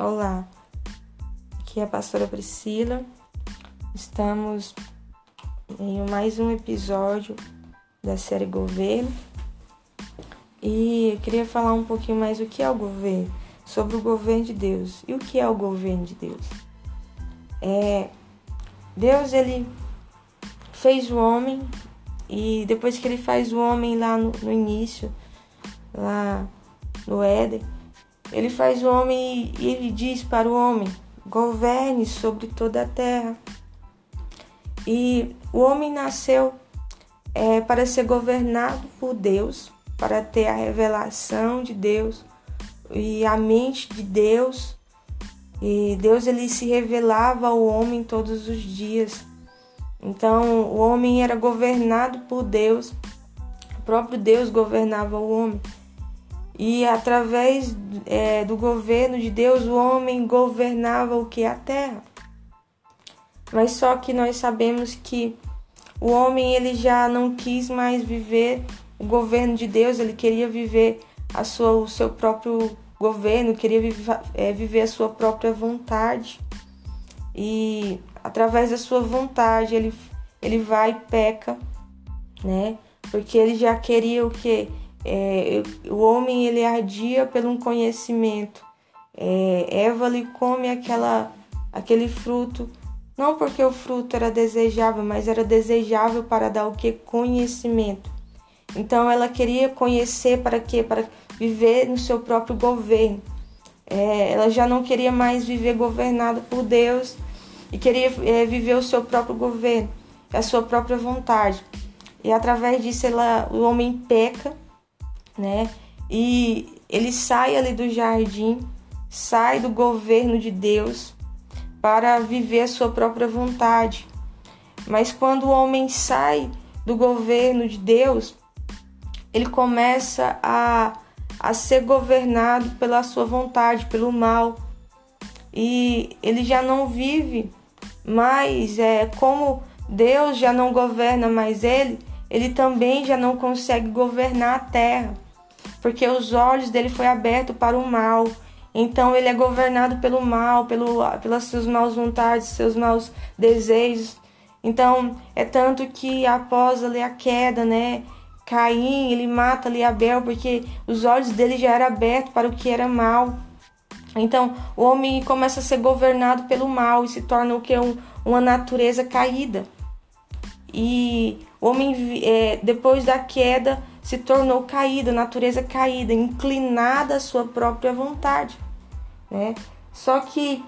Olá, aqui é a pastora Priscila. Estamos em mais um episódio da série Governo e eu queria falar um pouquinho mais o que é o governo, sobre o governo de Deus. E o que é o governo de Deus? É Deus ele fez o homem e depois que ele faz o homem lá no, no início, lá no Éden, ele faz o homem e ele diz para o homem: governe sobre toda a terra. E o homem nasceu é, para ser governado por Deus, para ter a revelação de Deus e a mente de Deus. E Deus ele se revelava ao homem todos os dias. Então o homem era governado por Deus, o próprio Deus governava o homem. E através é, do governo de Deus, o homem governava o que? A terra. Mas só que nós sabemos que o homem ele já não quis mais viver o governo de Deus, ele queria viver a sua, o seu próprio governo, queria viver, é, viver a sua própria vontade. E através da sua vontade ele, ele vai e peca, né? Porque ele já queria o que? É, o homem ele ardia pelo um conhecimento. É, Eva lhe come aquela, aquele fruto, não porque o fruto era desejável, mas era desejável para dar o que? Conhecimento. Então ela queria conhecer para quê? Para viver no seu próprio governo. É, ela já não queria mais viver governada por Deus e queria é, viver o seu próprio governo, a sua própria vontade. E através disso ela, o homem peca né? E ele sai ali do jardim, sai do governo de Deus para viver a sua própria vontade. Mas quando o homem sai do governo de Deus, ele começa a, a ser governado pela sua vontade, pelo mal. E ele já não vive mais é, como Deus já não governa mais ele, ele também já não consegue governar a terra porque os olhos dele foi aberto para o mal. Então ele é governado pelo mal, pelo, pelas suas maus vontades, seus maus desejos. Então é tanto que após ali a queda, né, Caim, ele mata ali Abel porque os olhos dele já eram abertos para o que era mal. Então o homem começa a ser governado pelo mal e se torna o que um, uma natureza caída. E o homem é, depois da queda se tornou caída, natureza caída, inclinada à sua própria vontade, né? Só que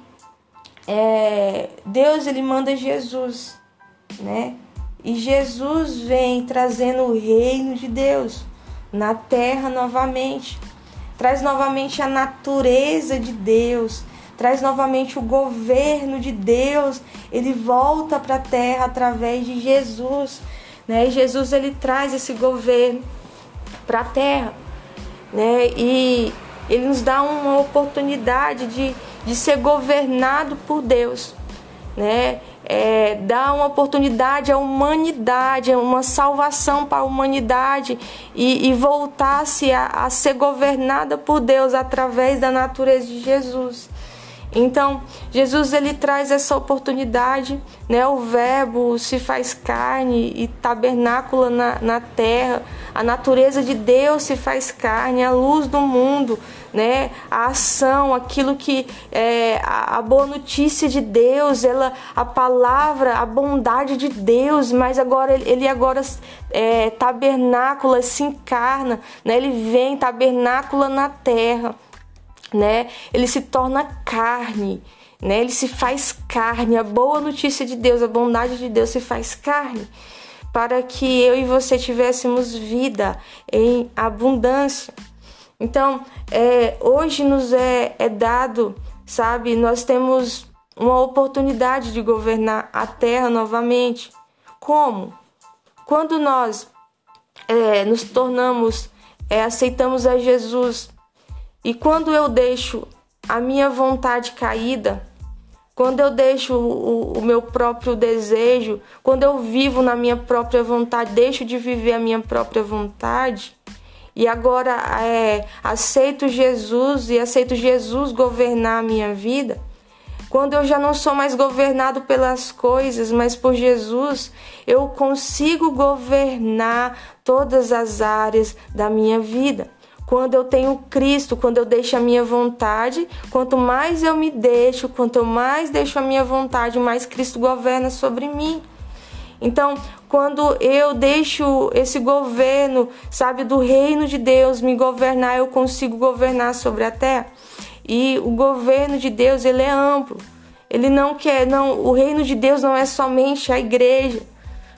é, Deus ele manda Jesus, né? E Jesus vem trazendo o reino de Deus na terra novamente, traz novamente a natureza de Deus, traz novamente o governo de Deus. Ele volta para a terra através de Jesus, né? E Jesus ele traz esse governo para a terra, né? E ele nos dá uma oportunidade de, de ser governado por Deus, né? É, dá uma oportunidade à humanidade, uma salvação para a humanidade e, e voltar-se a, a ser governada por Deus através da natureza de Jesus. Então, Jesus ele traz essa oportunidade, né? O verbo se faz carne e tabernácula na, na terra. A natureza de Deus se faz carne, a luz do mundo, né? A ação, aquilo que é a, a boa notícia de Deus, ela, a palavra, a bondade de Deus, mas agora ele agora é, tabernácula, se encarna, né? Ele vem tabernácula na terra né? Ele se torna carne, né? Ele se faz carne. A boa notícia de Deus, a bondade de Deus se faz carne para que eu e você tivéssemos vida em abundância. Então, é, hoje nos é, é dado, sabe, nós temos uma oportunidade de governar a terra novamente. Como? Quando nós é, nos tornamos, é, aceitamos a Jesus e quando eu deixo a minha vontade caída, quando eu deixo o, o, meu próprio desejo, quando eu vivo na minha própria vontade, deixo de viver a minha própria vontade, e agora é, aceito Jesus e aceito Jesus governar a minha vida, quando eu já não sou mais governado pelas coisas, mas por Jesus, eu consigo governar todas as áreas da minha vida. Quando eu tenho Cristo, quando eu deixo a minha vontade, quanto mais eu me deixo, quanto mais deixo a minha vontade, mais Cristo governa sobre mim. Então, quando eu deixo esse governo, sabe, do reino de Deus me governar, eu consigo governar sobre a terra. E o governo de Deus, ele é amplo. Ele não quer, não, o reino de Deus não é somente a igreja.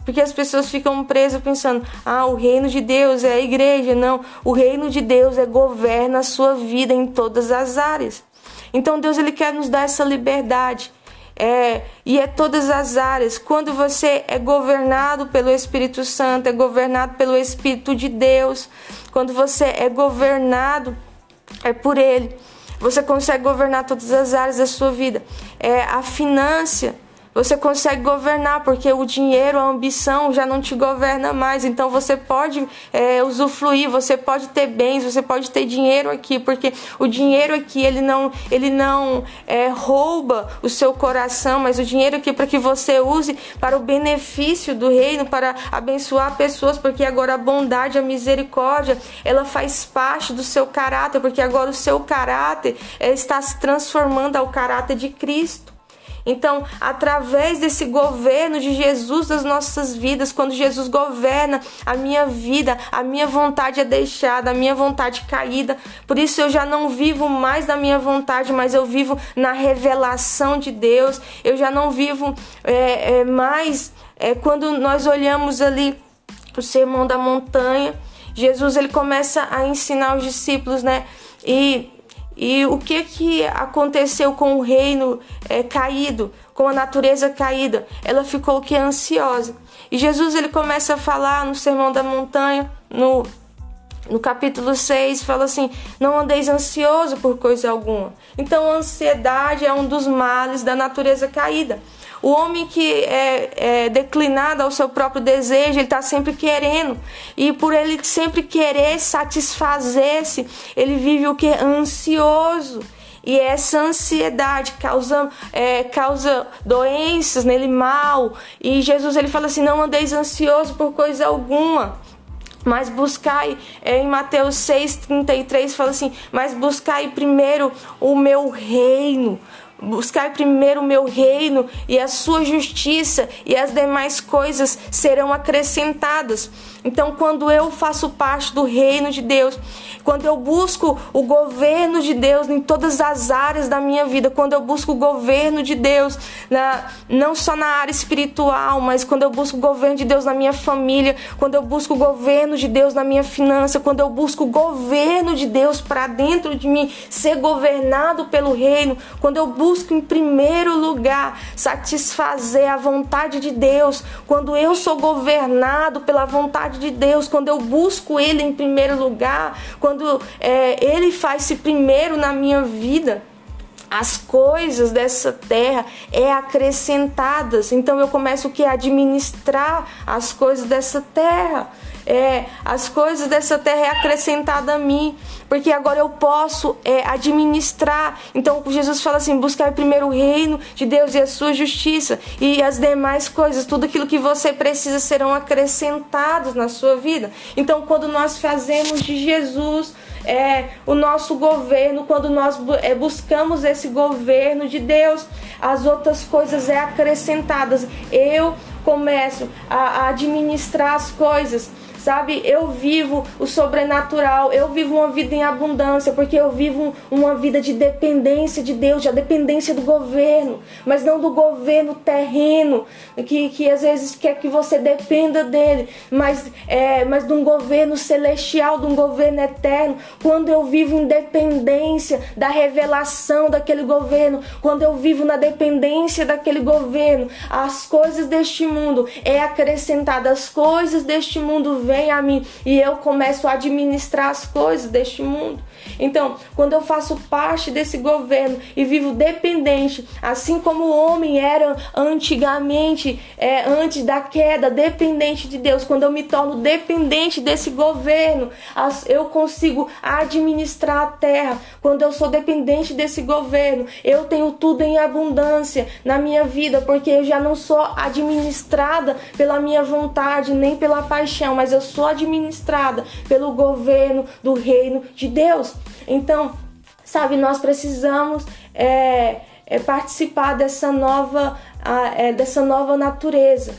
Porque as pessoas ficam presas pensando: "Ah, o reino de Deus é a igreja". Não, o reino de Deus é governa a sua vida em todas as áreas. Então Deus ele quer nos dar essa liberdade. É, e é todas as áreas. Quando você é governado pelo Espírito Santo, é governado pelo Espírito de Deus, quando você é governado é por Ele. Você consegue governar todas as áreas da sua vida. É a finança. Você consegue governar, porque o dinheiro, a ambição já não te governa mais. Então você pode é, usufruir, você pode ter bens, você pode ter dinheiro aqui, porque o dinheiro aqui ele não, ele não é, rouba o seu coração, mas o dinheiro aqui é para que você use para o benefício do reino, para abençoar pessoas, porque agora a bondade, a misericórdia, ela faz parte do seu caráter, porque agora o seu caráter é, está se transformando ao caráter de Cristo. Então, através desse governo de Jesus das nossas vidas, quando Jesus governa a minha vida, a minha vontade é deixada, a minha vontade caída. Por isso eu já não vivo mais da minha vontade, mas eu vivo na revelação de Deus. Eu já não vivo é, é, mais é, quando nós olhamos ali o sermão da montanha. Jesus ele começa a ensinar os discípulos, né? E e o que que aconteceu com o reino é, caído, com a natureza caída? Ela ficou que ansiosa. E Jesus ele começa a falar no Sermão da Montanha, no no capítulo 6 fala assim: Não andeis ansioso por coisa alguma. Então, a ansiedade é um dos males da natureza caída. O homem que é, é declinado ao seu próprio desejo, ele está sempre querendo. E por ele sempre querer satisfazer-se, ele vive o que? Ansioso. E essa ansiedade causa, é, causa doenças nele mal. E Jesus ele fala assim: não andeis ansioso por coisa alguma. Mas buscai, é, em Mateus 6,33 fala assim: Mas buscai primeiro o meu reino, Buscar primeiro o meu reino e a sua justiça, e as demais coisas serão acrescentadas. Então, quando eu faço parte do reino de Deus, quando eu busco o governo de Deus em todas as áreas da minha vida, quando eu busco o governo de Deus, na, não só na área espiritual, mas quando eu busco o governo de Deus na minha família, quando eu busco o governo de Deus na minha finança, quando eu busco o governo de Deus para dentro de mim, ser governado pelo reino, quando eu busco em primeiro lugar satisfazer a vontade de Deus, quando eu sou governado pela vontade de Deus, quando eu busco Ele em primeiro lugar, quando quando é, Ele faz-se primeiro na minha vida, as coisas dessa terra é acrescentadas. Então eu começo o que administrar as coisas dessa terra. É, as coisas dessa terra é acrescentada a mim, porque agora eu posso é, administrar. Então Jesus fala assim: buscar primeiro o reino de Deus e a sua justiça, e as demais coisas, tudo aquilo que você precisa serão acrescentados na sua vida. Então, quando nós fazemos de Jesus é, o nosso governo, quando nós é, buscamos esse governo de Deus, as outras coisas é acrescentadas. Eu começo a, a administrar as coisas sabe? Eu vivo o sobrenatural, eu vivo uma vida em abundância, porque eu vivo uma vida de dependência de Deus, de dependência do governo, mas não do governo terreno, que, que às vezes quer que você dependa dele, mas, é, mas de um governo celestial, de um governo eterno. Quando eu vivo em dependência da revelação daquele governo, quando eu vivo na dependência daquele governo, as coisas deste mundo é acrescentada, as coisas deste mundo vêm vem a mim e eu começo a administrar as coisas deste mundo. Então, quando eu faço parte desse governo e vivo dependente, assim como o homem era antigamente, é, antes da queda, dependente de Deus, quando eu me torno dependente desse governo, eu consigo administrar a terra. Quando eu sou dependente desse governo, eu tenho tudo em abundância na minha vida, porque eu já não sou administrada pela minha vontade nem pela paixão, mas eu sou administrada pelo governo do reino de Deus. Então, sabe, nós precisamos é, é participar dessa nova, é, dessa nova natureza.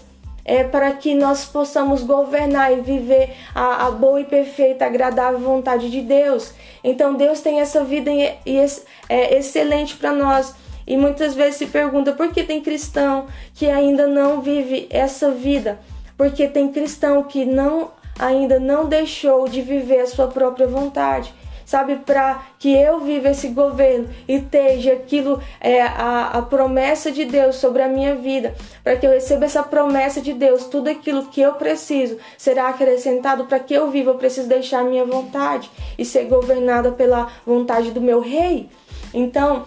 É, para que nós possamos governar e viver a, a, boa e perfeita, agradável vontade de Deus. Então Deus tem essa vida e, e é excelente para nós. E muitas vezes se pergunta por que tem cristão que ainda não vive essa vida? Porque tem cristão que não ainda não deixou de viver a sua própria vontade sabe, para que eu viva esse governo e esteja aquilo, é, a, a promessa de Deus sobre a minha vida, para que eu receba essa promessa de Deus, tudo aquilo que eu preciso será acrescentado para que eu viva. Eu preciso deixar a minha vontade e ser governada pela vontade do meu rei. Então,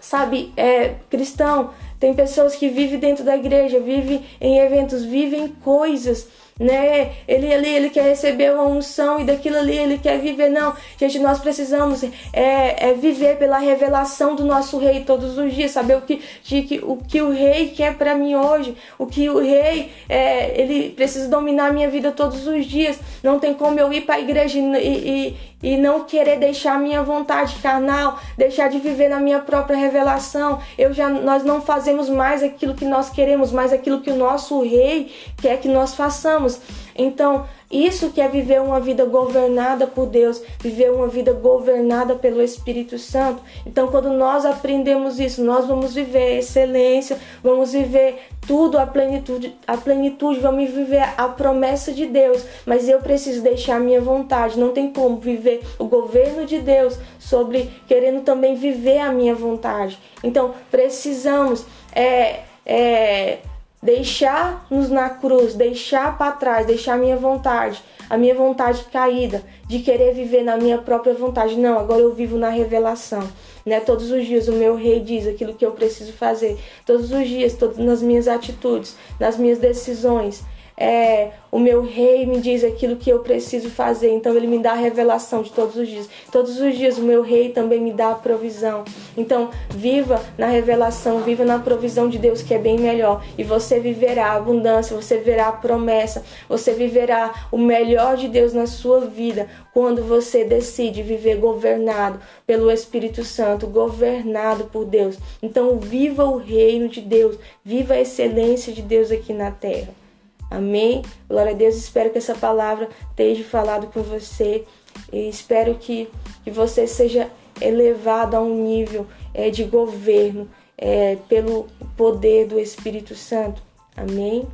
sabe, é, cristão, tem pessoas que vivem dentro da igreja, vivem em eventos, vivem coisas né? Ele ali ele quer receber uma unção e daquilo ali ele quer viver. Não, gente, nós precisamos é, é viver pela revelação do nosso rei todos os dias, saber o que, de, o, que o rei quer para mim hoje, o que o rei é, ele precisa dominar a minha vida todos os dias. Não tem como eu ir para a igreja e, e, e não querer deixar a minha vontade carnal, deixar de viver na minha própria revelação. Eu já nós não fazemos mais aquilo que nós queremos, mais aquilo que o nosso rei quer que nós façamos. Então, isso que é viver uma vida governada por Deus, viver uma vida governada pelo Espírito Santo. Então, quando nós aprendemos isso, nós vamos viver excelência, vamos viver tudo a plenitude, a plenitude, vamos viver a promessa de Deus. Mas eu preciso deixar a minha vontade. Não tem como viver o governo de Deus sobre querendo também viver a minha vontade. Então, precisamos é, é deixar-nos na cruz, deixar para trás, deixar a minha vontade, a minha vontade caída, de querer viver na minha própria vontade. Não, agora eu vivo na revelação. Né? Todos os dias o meu rei diz aquilo que eu preciso fazer. Todos os dias, todas nas minhas atitudes, nas minhas decisões é, o meu rei me diz aquilo que eu preciso fazer, então ele me dá a revelação de todos os dias. Todos os dias o meu rei também me dá a provisão. Então, viva na revelação, viva na provisão de Deus que é bem melhor. E você viverá a abundância, você verá a promessa, você viverá o melhor de Deus na sua vida quando você decide viver governado pelo Espírito Santo, governado por Deus. Então, viva o reino de Deus, viva a excelência de Deus aqui na terra. Amém? Glória a Deus. Espero que essa palavra tenha falado com você e espero que, que você seja elevado a um nível é, de governo é, pelo poder do Espírito Santo. Amém?